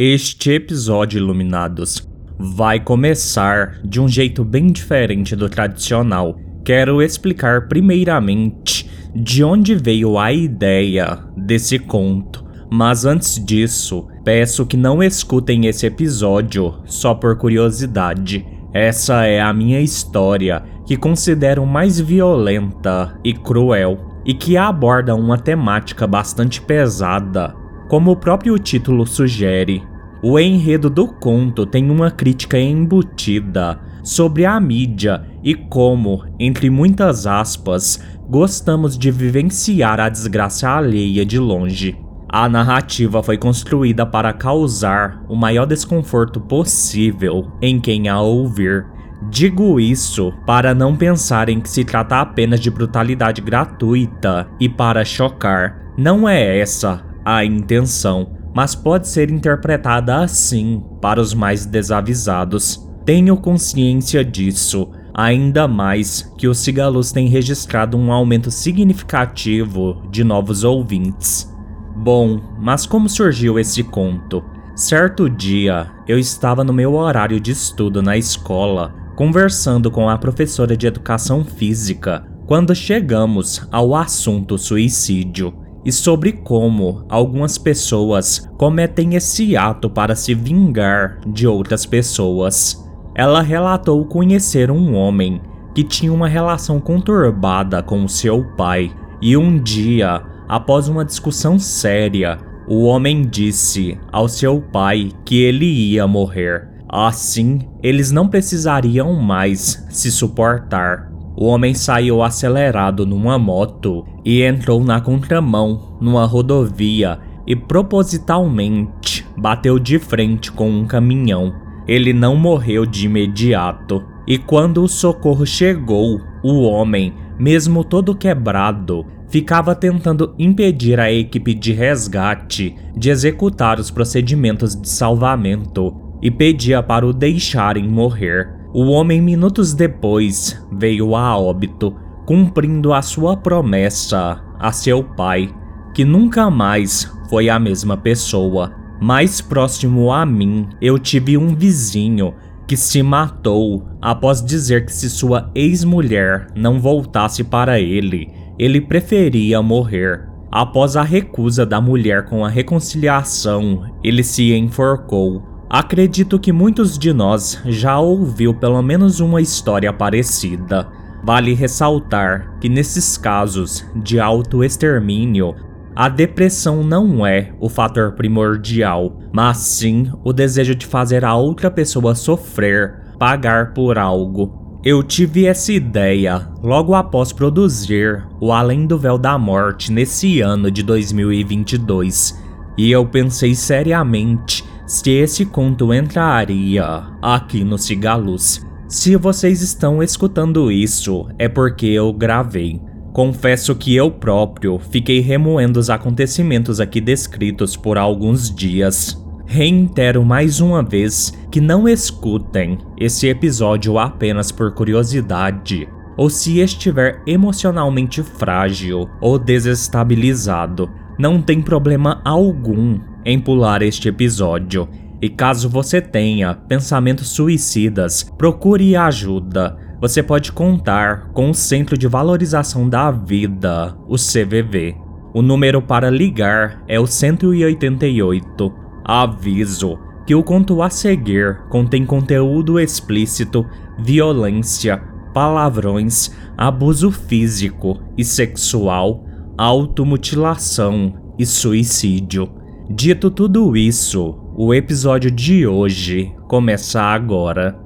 Este episódio, iluminados, vai começar de um jeito bem diferente do tradicional. Quero explicar primeiramente de onde veio a ideia desse conto. Mas antes disso, peço que não escutem esse episódio só por curiosidade. Essa é a minha história, que considero mais violenta e cruel, e que aborda uma temática bastante pesada, como o próprio título sugere, o enredo do conto tem uma crítica embutida sobre a mídia e como, entre muitas aspas, gostamos de vivenciar a desgraça alheia de longe. A narrativa foi construída para causar o maior desconforto possível em quem a ouvir. Digo isso para não pensarem que se trata apenas de brutalidade gratuita e para chocar. Não é essa a intenção, mas pode ser interpretada assim para os mais desavisados. Tenho consciência disso, ainda mais que o Cigalus tem registrado um aumento significativo de novos ouvintes. Bom, mas como surgiu esse conto? Certo dia, eu estava no meu horário de estudo na escola, conversando com a professora de educação física, quando chegamos ao assunto suicídio e sobre como algumas pessoas cometem esse ato para se vingar de outras pessoas. Ela relatou conhecer um homem que tinha uma relação conturbada com seu pai e um dia, após uma discussão séria, o homem disse ao seu pai que ele ia morrer. Assim, eles não precisariam mais se suportar. O homem saiu acelerado numa moto e entrou na contramão numa rodovia e propositalmente bateu de frente com um caminhão. Ele não morreu de imediato. E quando o socorro chegou, o homem, mesmo todo quebrado, ficava tentando impedir a equipe de resgate de executar os procedimentos de salvamento e pedia para o deixarem morrer. O homem, minutos depois, veio a óbito, cumprindo a sua promessa a seu pai, que nunca mais foi a mesma pessoa. Mais próximo a mim, eu tive um vizinho que se matou após dizer que se sua ex-mulher não voltasse para ele, ele preferia morrer. Após a recusa da mulher com a reconciliação, ele se enforcou. Acredito que muitos de nós já ouviu pelo menos uma história parecida. Vale ressaltar que nesses casos de autoextermínio, a depressão não é o fator primordial, mas sim o desejo de fazer a outra pessoa sofrer, pagar por algo. Eu tive essa ideia logo após produzir O Além do Véu da Morte nesse ano de 2022, e eu pensei seriamente se esse conto entraria aqui no Cigalus. Se vocês estão escutando isso, é porque eu gravei. Confesso que eu próprio fiquei remoendo os acontecimentos aqui descritos por alguns dias. Reitero mais uma vez que não escutem esse episódio apenas por curiosidade, ou se estiver emocionalmente frágil ou desestabilizado. Não tem problema algum em pular este episódio. E caso você tenha pensamentos suicidas, procure ajuda. Você pode contar com o Centro de Valorização da Vida, o CVV. O número para ligar é o 188. Aviso que o conto a seguir contém conteúdo explícito, violência, palavrões, abuso físico e sexual, automutilação e suicídio. Dito tudo isso, o episódio de hoje começa agora.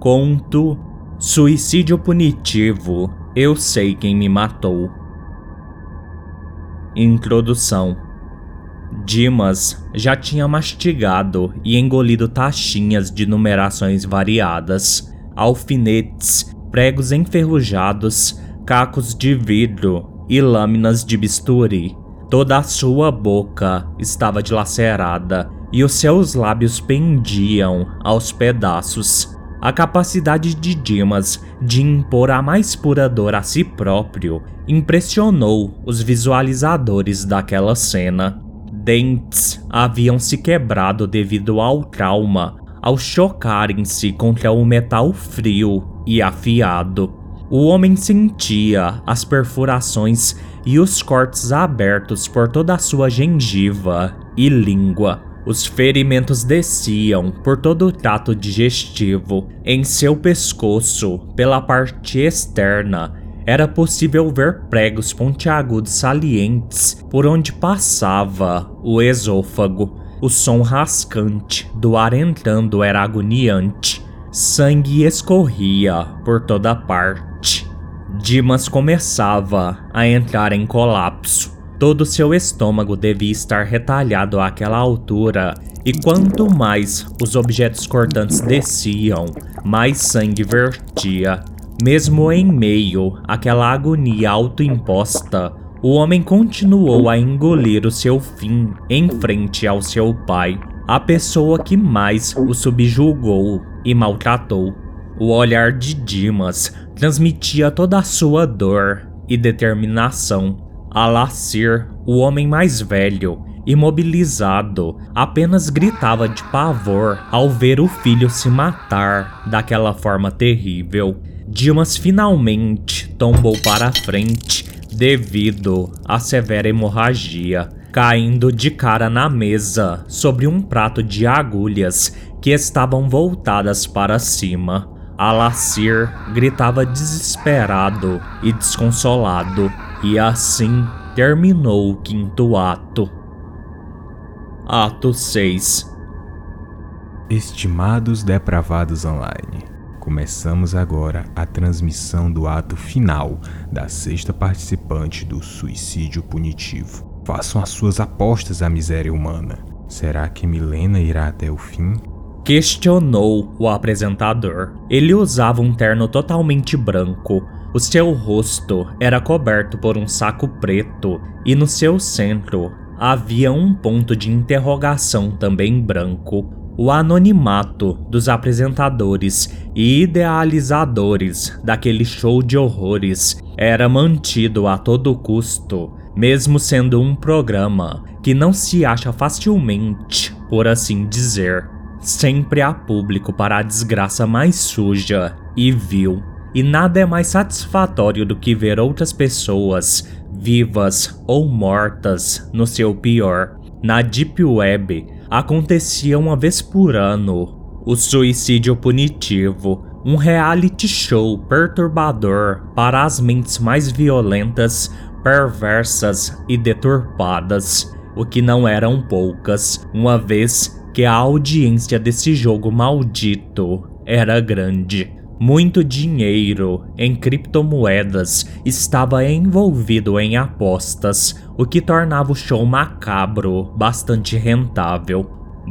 Conto Suicídio Punitivo Eu Sei Quem Me Matou. Introdução Dimas já tinha mastigado e engolido taxinhas de numerações variadas, alfinetes, pregos enferrujados, cacos de vidro e lâminas de bisturi. Toda a sua boca estava dilacerada e os seus lábios pendiam aos pedaços. A capacidade de Dimas de impor a mais pura dor a si próprio impressionou os visualizadores daquela cena. Dentes haviam se quebrado devido ao trauma ao chocarem-se contra o metal frio e afiado. O homem sentia as perfurações e os cortes abertos por toda a sua gengiva e língua. Os ferimentos desciam por todo o trato digestivo. Em seu pescoço, pela parte externa, era possível ver pregos pontiagudos salientes por onde passava o esôfago. O som rascante do ar entrando era agoniante. Sangue escorria por toda parte. Dimas começava a entrar em colapso. Todo seu estômago devia estar retalhado àquela altura, e quanto mais os objetos cortantes desciam, mais sangue vertia. Mesmo em meio àquela agonia autoimposta, o homem continuou a engolir o seu fim em frente ao seu pai, a pessoa que mais o subjugou e maltratou. O olhar de Dimas transmitia toda a sua dor e determinação. Alacir, o homem mais velho, imobilizado, apenas gritava de pavor ao ver o filho se matar daquela forma terrível. Dimas finalmente tombou para a frente devido à severa hemorragia, caindo de cara na mesa sobre um prato de agulhas que estavam voltadas para cima. Alacir gritava desesperado e desconsolado, e assim terminou o quinto ato. Ato 6 Estimados depravados online, Começamos agora a transmissão do ato final da sexta participante do suicídio punitivo. Façam as suas apostas à miséria humana. Será que Milena irá até o fim? Questionou o apresentador. Ele usava um terno totalmente branco. O seu rosto era coberto por um saco preto e no seu centro havia um ponto de interrogação também branco. O anonimato dos apresentadores e idealizadores daquele show de horrores era mantido a todo custo, mesmo sendo um programa que não se acha facilmente, por assim dizer. Sempre há público para a desgraça mais suja e vil. E nada é mais satisfatório do que ver outras pessoas, vivas ou mortas, no seu pior. Na Deep Web, acontecia uma vez por ano o suicídio punitivo, um reality show perturbador para as mentes mais violentas, perversas e deturpadas, o que não eram poucas, uma vez que a audiência desse jogo maldito era grande. Muito dinheiro em criptomoedas estava envolvido em apostas, o que tornava o show macabro bastante rentável.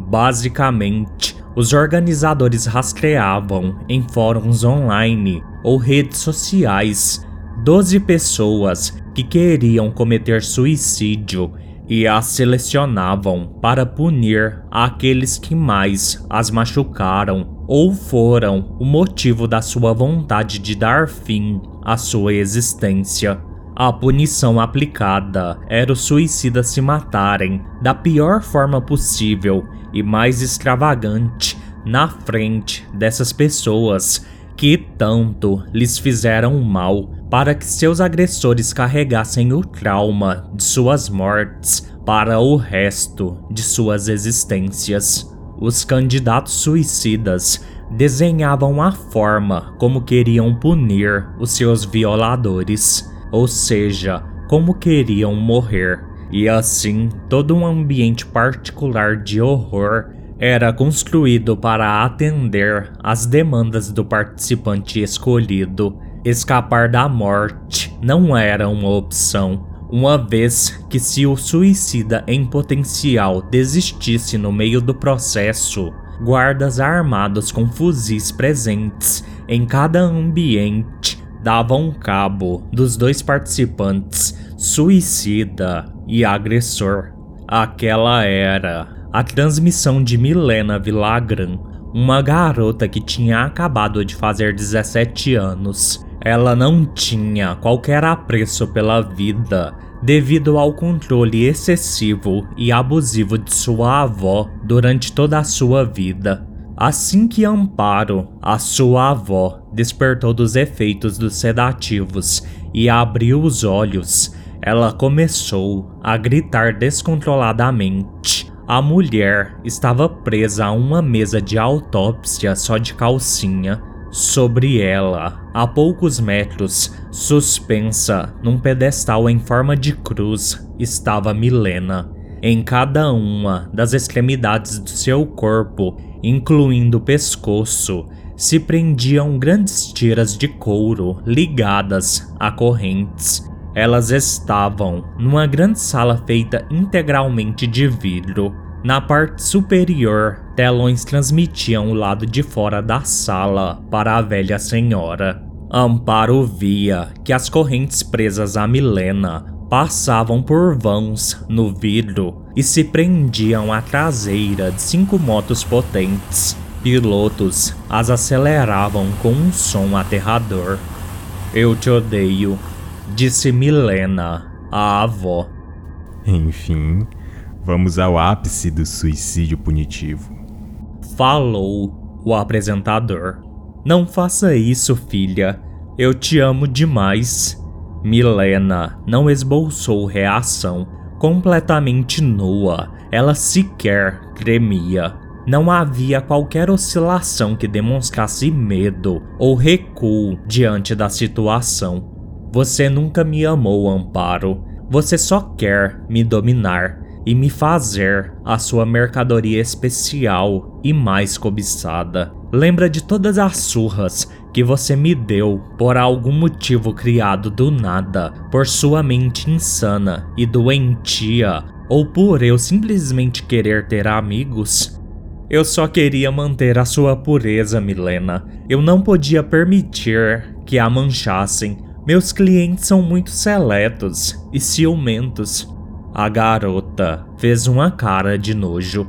Basicamente, os organizadores rastreavam em fóruns online ou redes sociais 12 pessoas que queriam cometer suicídio e as selecionavam para punir aqueles que mais as machucaram ou foram o motivo da sua vontade de dar fim à sua existência. A punição aplicada era os suicidas se matarem da pior forma possível e mais extravagante na frente dessas pessoas que tanto lhes fizeram mal para que seus agressores carregassem o trauma de suas mortes para o resto de suas existências. Os candidatos suicidas desenhavam a forma como queriam punir os seus violadores, ou seja, como queriam morrer. E assim, todo um ambiente particular de horror era construído para atender às demandas do participante escolhido. Escapar da morte não era uma opção, uma vez que se o suicida em potencial desistisse no meio do processo, guardas armados com fuzis presentes em cada ambiente davam cabo dos dois participantes, suicida e agressor. Aquela era a transmissão de Milena Vilagran, uma garota que tinha acabado de fazer 17 anos ela não tinha qualquer apreço pela vida, devido ao controle excessivo e abusivo de sua avó durante toda a sua vida. Assim que Amparo, a sua avó, despertou dos efeitos dos sedativos e abriu os olhos, ela começou a gritar descontroladamente. A mulher estava presa a uma mesa de autópsia só de calcinha. Sobre ela, a poucos metros, suspensa num pedestal em forma de cruz, estava Milena. Em cada uma das extremidades do seu corpo, incluindo o pescoço, se prendiam grandes tiras de couro ligadas a correntes. Elas estavam numa grande sala feita integralmente de vidro. Na parte superior, telões transmitiam o lado de fora da sala para a velha senhora. Amparo via que as correntes presas a Milena passavam por vãos no vidro e se prendiam à traseira de cinco motos potentes. Pilotos as aceleravam com um som aterrador. Eu te odeio, disse Milena, a avó. Enfim, vamos ao ápice do suicídio punitivo. Falou o apresentador. Não faça isso, filha. Eu te amo demais. Milena não esboçou reação. Completamente nua, ela sequer tremia. Não havia qualquer oscilação que demonstrasse medo ou recuo diante da situação. Você nunca me amou, Amparo. Você só quer me dominar e me fazer a sua mercadoria especial e mais cobiçada. Lembra de todas as surras que você me deu por algum motivo criado do nada, por sua mente insana e doentia, ou por eu simplesmente querer ter amigos? Eu só queria manter a sua pureza, Milena. Eu não podia permitir que a manchassem. Meus clientes são muito seletos e ciumentos. A garota fez uma cara de nojo.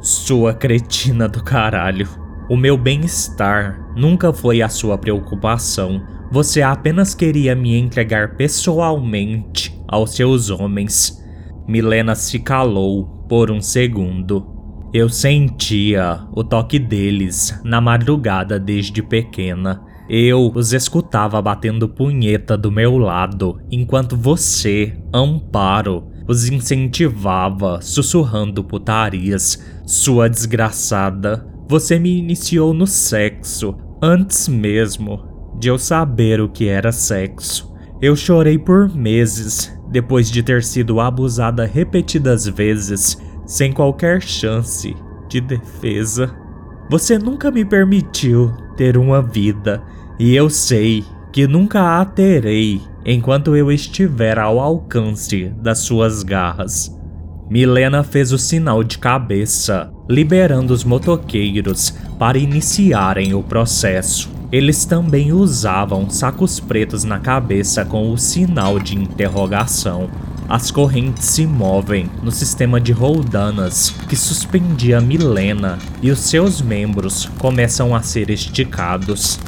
Sua cretina do caralho. O meu bem-estar nunca foi a sua preocupação. Você apenas queria me entregar pessoalmente aos seus homens. Milena se calou por um segundo. Eu sentia o toque deles na madrugada desde pequena. Eu os escutava batendo punheta do meu lado, enquanto você, Amparo, os incentivava, sussurrando putarias. Sua desgraçada, você me iniciou no sexo, antes mesmo de eu saber o que era sexo. Eu chorei por meses depois de ter sido abusada repetidas vezes, sem qualquer chance de defesa. Você nunca me permitiu ter uma vida, e eu sei que nunca a terei enquanto eu estiver ao alcance das suas garras. Milena fez o sinal de cabeça, liberando os motoqueiros para iniciarem o processo. Eles também usavam sacos pretos na cabeça com o sinal de interrogação. As correntes se movem no sistema de roldanas que suspendia Milena e os seus membros começam a ser esticados.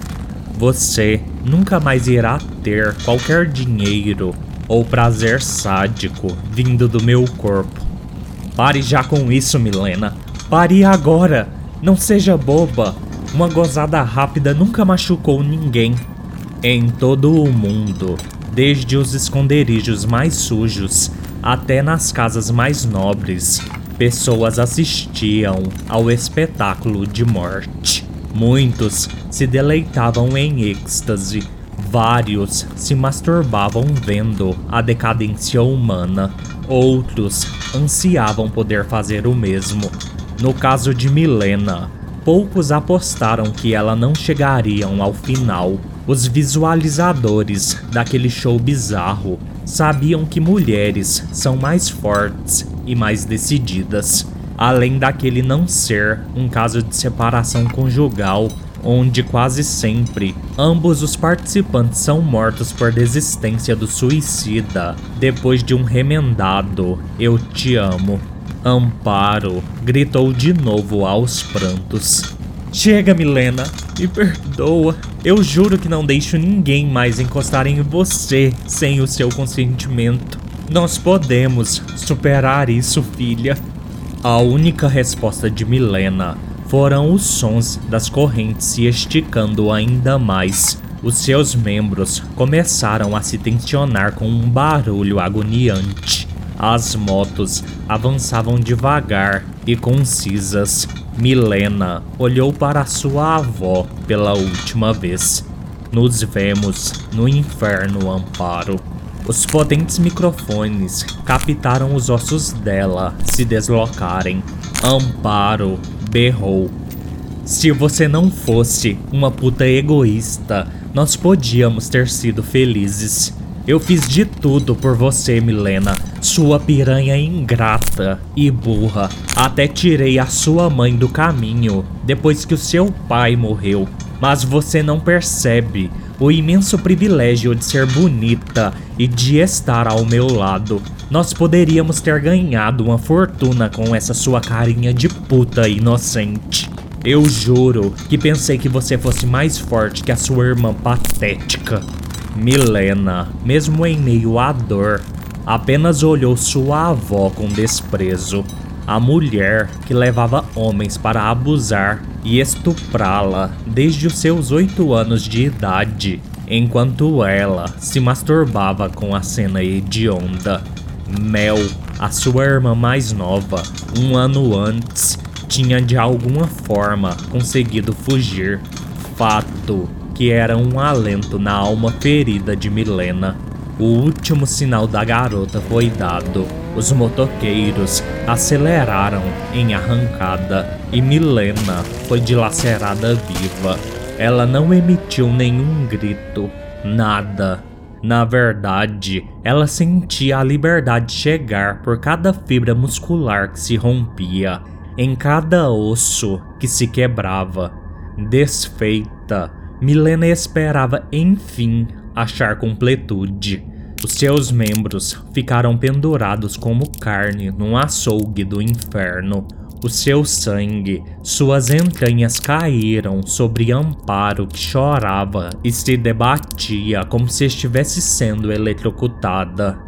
Você nunca mais irá ter qualquer dinheiro ou prazer sádico vindo do meu corpo. Pare já com isso, Milena. Pare agora. Não seja boba. Uma gozada rápida nunca machucou ninguém. Em todo o mundo, desde os esconderijos mais sujos até nas casas mais nobres, pessoas assistiam ao espetáculo de morte. Muitos se deleitavam em êxtase, vários se masturbavam vendo a decadência humana, outros ansiavam poder fazer o mesmo. No caso de Milena, poucos apostaram que ela não chegariam ao final. Os visualizadores daquele show bizarro sabiam que mulheres são mais fortes e mais decididas além daquele não ser um caso de separação conjugal, onde quase sempre ambos os participantes são mortos por desistência do suicida depois de um remendado Eu te amo. Amparo gritou de novo aos prantos. Chega, Milena, me perdoa. Eu juro que não deixo ninguém mais encostar em você sem o seu consentimento. Nós podemos superar isso, filha. A única resposta de Milena foram os sons das correntes se esticando ainda mais. Os seus membros começaram a se tensionar com um barulho agoniante. As motos avançavam devagar e concisas. Milena olhou para sua avó pela última vez. Nos vemos no inferno, Amparo. Os potentes microfones captaram os ossos dela se deslocarem. Amparo berrou. Se você não fosse uma puta egoísta, nós podíamos ter sido felizes. Eu fiz de tudo por você, Milena, sua piranha ingrata e burra. Até tirei a sua mãe do caminho depois que o seu pai morreu. Mas você não percebe o imenso privilégio de ser bonita e de estar ao meu lado. Nós poderíamos ter ganhado uma fortuna com essa sua carinha de puta inocente. Eu juro que pensei que você fosse mais forte que a sua irmã patética. Milena, mesmo em meio à dor, apenas olhou sua avó com desprezo. A mulher que levava homens para abusar e estuprá-la desde os seus oito anos de idade, enquanto ela se masturbava com a cena hedionda. Mel, a sua irmã mais nova, um ano antes, tinha de alguma forma conseguido fugir. Fato que era um alento na alma ferida de Milena. O último sinal da garota foi dado. Os motoqueiros aceleraram em arrancada e Milena foi dilacerada viva. Ela não emitiu nenhum grito, nada. Na verdade, ela sentia a liberdade chegar por cada fibra muscular que se rompia, em cada osso que se quebrava. Desfeita, Milena esperava enfim achar completude. Os seus membros ficaram pendurados como carne num açougue do inferno. O seu sangue, suas entranhas caíram sobre Amparo que chorava e se debatia como se estivesse sendo eletrocutada.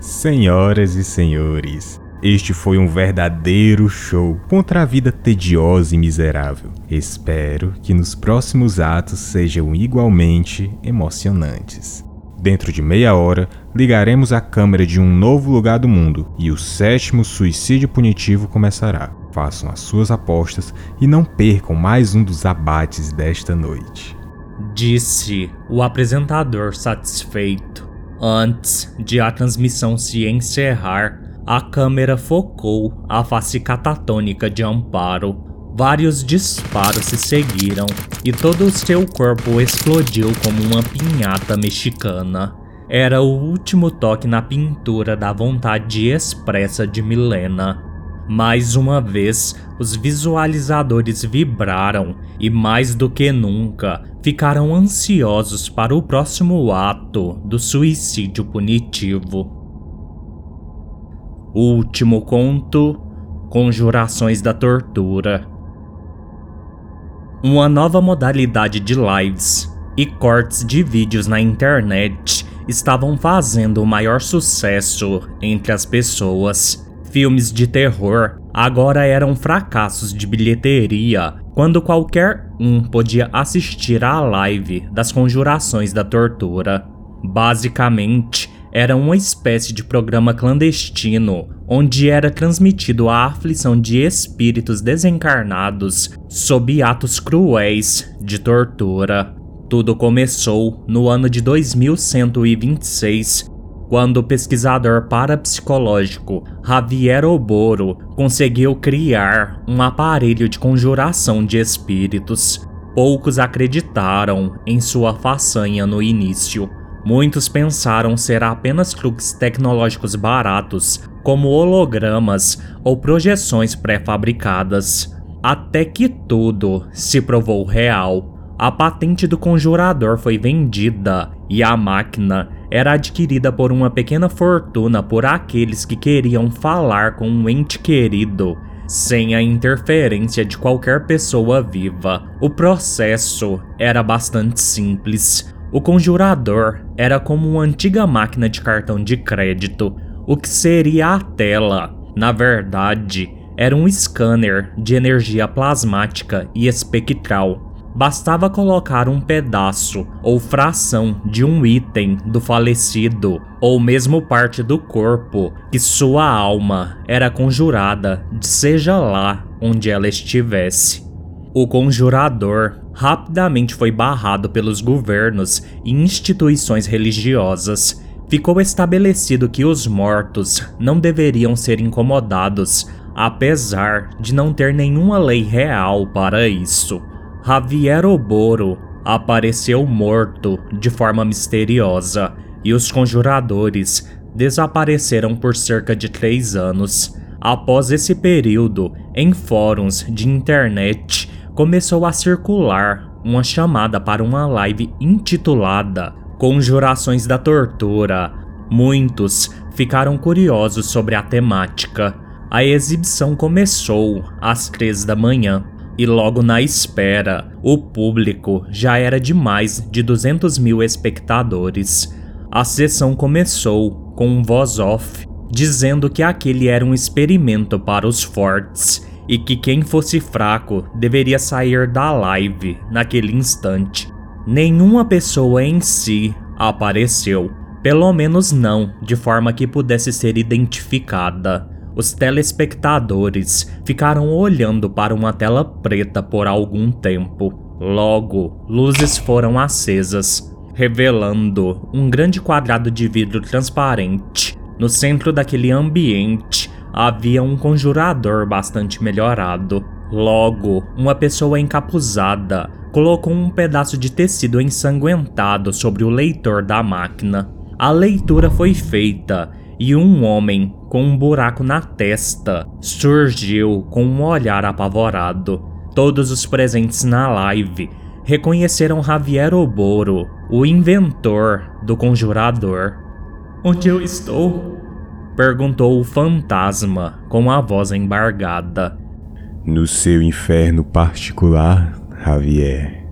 Senhoras e senhores, este foi um verdadeiro show contra a vida tediosa e miserável. Espero que nos próximos atos sejam igualmente emocionantes. Dentro de meia hora, ligaremos a câmera de um novo lugar do mundo e o sétimo suicídio punitivo começará. Façam as suas apostas e não percam mais um dos abates desta noite. Disse o apresentador satisfeito. Antes de a transmissão se encerrar, a câmera focou a face catatônica de Amparo. Vários disparos se seguiram e todo o seu corpo explodiu como uma pinhata mexicana. Era o último toque na pintura da vontade expressa de Milena. Mais uma vez, os visualizadores vibraram e, mais do que nunca, ficaram ansiosos para o próximo ato do suicídio punitivo. Último conto: Conjurações da Tortura. Uma nova modalidade de lives e cortes de vídeos na internet estavam fazendo o maior sucesso entre as pessoas. Filmes de terror agora eram fracassos de bilheteria quando qualquer um podia assistir à live das conjurações da tortura. Basicamente, era uma espécie de programa clandestino onde era transmitido a aflição de espíritos desencarnados sob atos cruéis de tortura. Tudo começou no ano de 2126, quando o pesquisador parapsicológico Javier Oboro conseguiu criar um aparelho de conjuração de espíritos. Poucos acreditaram em sua façanha no início Muitos pensaram ser apenas truques tecnológicos baratos, como hologramas ou projeções pré-fabricadas. Até que tudo se provou real. A patente do conjurador foi vendida e a máquina era adquirida por uma pequena fortuna por aqueles que queriam falar com um ente querido sem a interferência de qualquer pessoa viva. O processo era bastante simples. O conjurador era como uma antiga máquina de cartão de crédito. o que seria a tela. Na verdade, era um scanner de energia plasmática e espectral. Bastava colocar um pedaço ou fração de um item do falecido, ou mesmo parte do corpo, que sua alma era conjurada, seja lá onde ela estivesse. O conjurador rapidamente foi barrado pelos governos e instituições religiosas. Ficou estabelecido que os mortos não deveriam ser incomodados, apesar de não ter nenhuma lei real para isso. Javier Oboro apareceu morto de forma misteriosa e os conjuradores desapareceram por cerca de três anos. Após esse período, em fóruns de internet, começou a circular uma chamada para uma live intitulada Conjurações da Tortura. Muitos ficaram curiosos sobre a temática. A exibição começou às três da manhã e logo na espera, o público já era de mais de 200 mil espectadores. A sessão começou com um voz off dizendo que aquele era um experimento para os fortes e que quem fosse fraco deveria sair da live naquele instante. Nenhuma pessoa em si apareceu, pelo menos não de forma que pudesse ser identificada. Os telespectadores ficaram olhando para uma tela preta por algum tempo. Logo, luzes foram acesas, revelando um grande quadrado de vidro transparente. No centro daquele ambiente havia um conjurador bastante melhorado. Logo, uma pessoa encapuzada colocou um pedaço de tecido ensanguentado sobre o leitor da máquina. A leitura foi feita e um homem com um buraco na testa surgiu com um olhar apavorado. Todos os presentes na live reconheceram Javier Oboro, o inventor do conjurador. Onde eu estou? Perguntou o fantasma com a voz embargada. No seu inferno particular, Javier.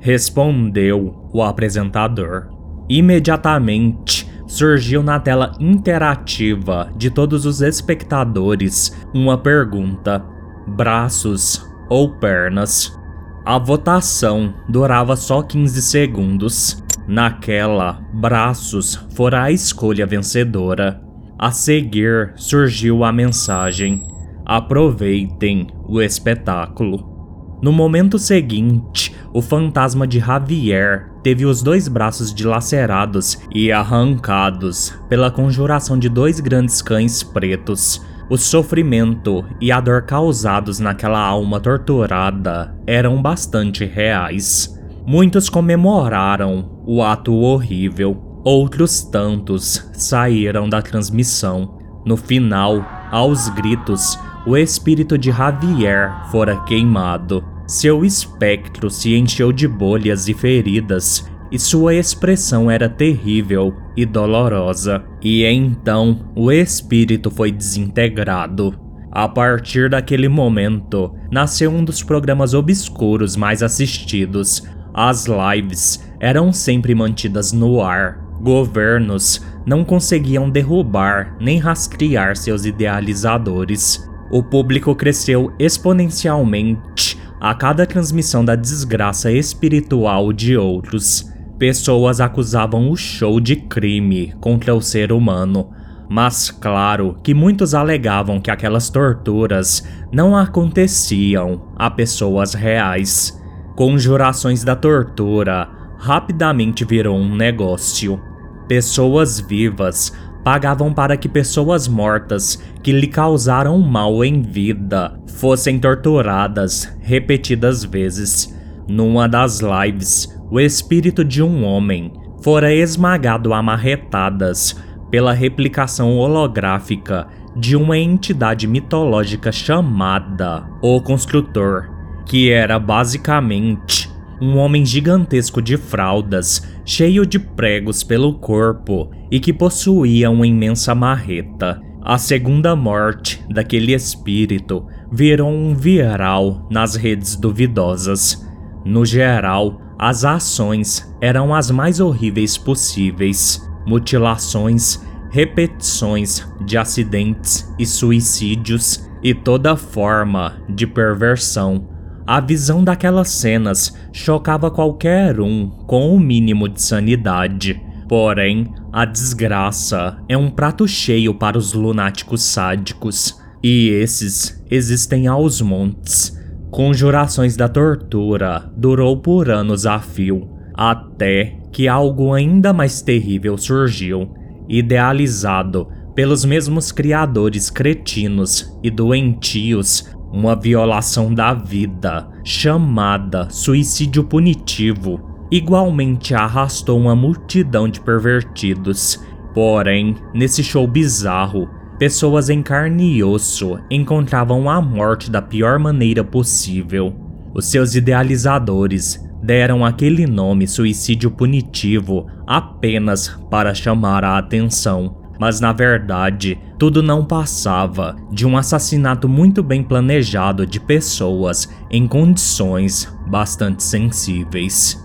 Respondeu o apresentador. Imediatamente, surgiu na tela interativa de todos os espectadores uma pergunta: braços ou pernas? A votação durava só 15 segundos. Naquela, braços fora a escolha vencedora. A seguir surgiu a mensagem: aproveitem o espetáculo. No momento seguinte, o fantasma de Javier teve os dois braços dilacerados e arrancados pela conjuração de dois grandes cães pretos. O sofrimento e a dor causados naquela alma torturada eram bastante reais. Muitos comemoraram o ato horrível, outros tantos saíram da transmissão. No final, aos gritos, o espírito de Javier fora queimado. Seu espectro se encheu de bolhas e feridas, e sua expressão era terrível e dolorosa. E então o espírito foi desintegrado. A partir daquele momento, nasceu um dos programas obscuros mais assistidos. As lives eram sempre mantidas no ar. Governos não conseguiam derrubar nem rastrear seus idealizadores o público cresceu exponencialmente a cada transmissão da desgraça espiritual de outros. Pessoas acusavam o show de crime contra o ser humano, mas claro que muitos alegavam que aquelas torturas não aconteciam a pessoas reais. Conjurações da tortura rapidamente virou um negócio. Pessoas vivas pagavam para que pessoas mortas que lhe causaram mal em vida fossem torturadas repetidas vezes. Numa das lives, o espírito de um homem fora esmagado a marretadas pela replicação holográfica de uma entidade mitológica chamada O Construtor, que era basicamente um homem gigantesco de fraldas, cheio de pregos pelo corpo e que possuía uma imensa marreta. A segunda morte daquele espírito virou um viral nas redes duvidosas. No geral, as ações eram as mais horríveis possíveis: mutilações, repetições de acidentes e suicídios e toda forma de perversão. A visão daquelas cenas chocava qualquer um com o um mínimo de sanidade. Porém, a desgraça é um prato cheio para os lunáticos sádicos, e esses existem aos montes. Conjurações da tortura durou por anos a fio, até que algo ainda mais terrível surgiu, idealizado pelos mesmos criadores cretinos e doentios, uma violação da vida, chamada suicídio punitivo, igualmente arrastou uma multidão de pervertidos. Porém, nesse show bizarro, pessoas em carne e osso encontravam a morte da pior maneira possível. Os seus idealizadores deram aquele nome suicídio punitivo apenas para chamar a atenção. Mas na verdade, tudo não passava de um assassinato muito bem planejado de pessoas em condições bastante sensíveis.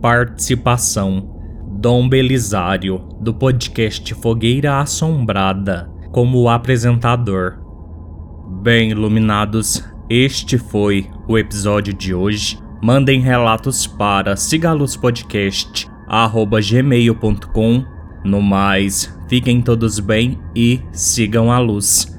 Participação Dom Belisário, do podcast Fogueira Assombrada, como apresentador. Bem iluminados, este foi o episódio de hoje. Mandem relatos para sigaluspodcast@gmail.com. No mais, fiquem todos bem e sigam a luz.